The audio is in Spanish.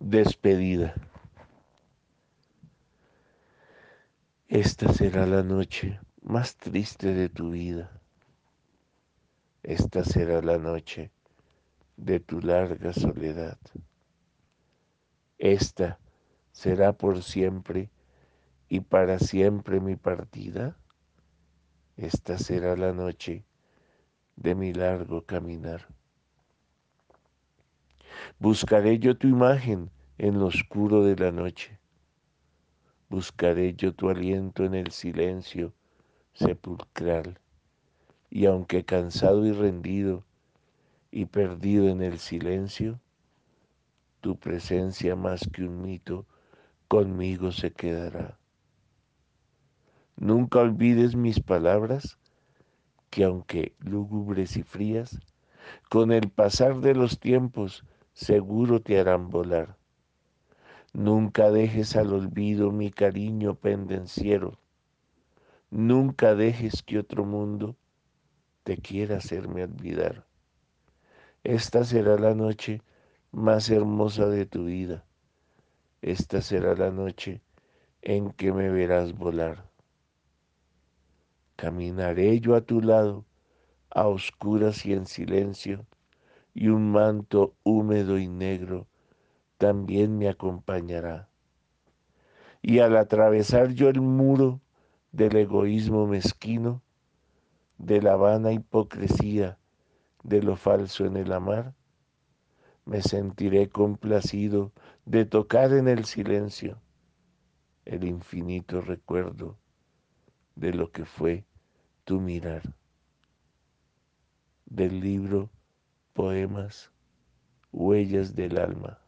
Despedida. Esta será la noche más triste de tu vida. Esta será la noche de tu larga soledad. Esta será por siempre y para siempre mi partida. Esta será la noche de mi largo caminar. Buscaré yo tu imagen en lo oscuro de la noche. Buscaré yo tu aliento en el silencio sepulcral. Y aunque cansado y rendido y perdido en el silencio, tu presencia más que un mito conmigo se quedará. Nunca olvides mis palabras, que aunque lúgubres y frías, con el pasar de los tiempos seguro te harán volar. Nunca dejes al olvido mi cariño pendenciero. Nunca dejes que otro mundo te quiera hacerme olvidar. Esta será la noche más hermosa de tu vida. Esta será la noche en que me verás volar. Caminaré yo a tu lado, a oscuras y en silencio, y un manto húmedo y negro también me acompañará. Y al atravesar yo el muro del egoísmo mezquino, de la vana hipocresía, de lo falso en el amar, me sentiré complacido de tocar en el silencio el infinito recuerdo de lo que fue tu mirar. Del libro Poemas, Huellas del Alma.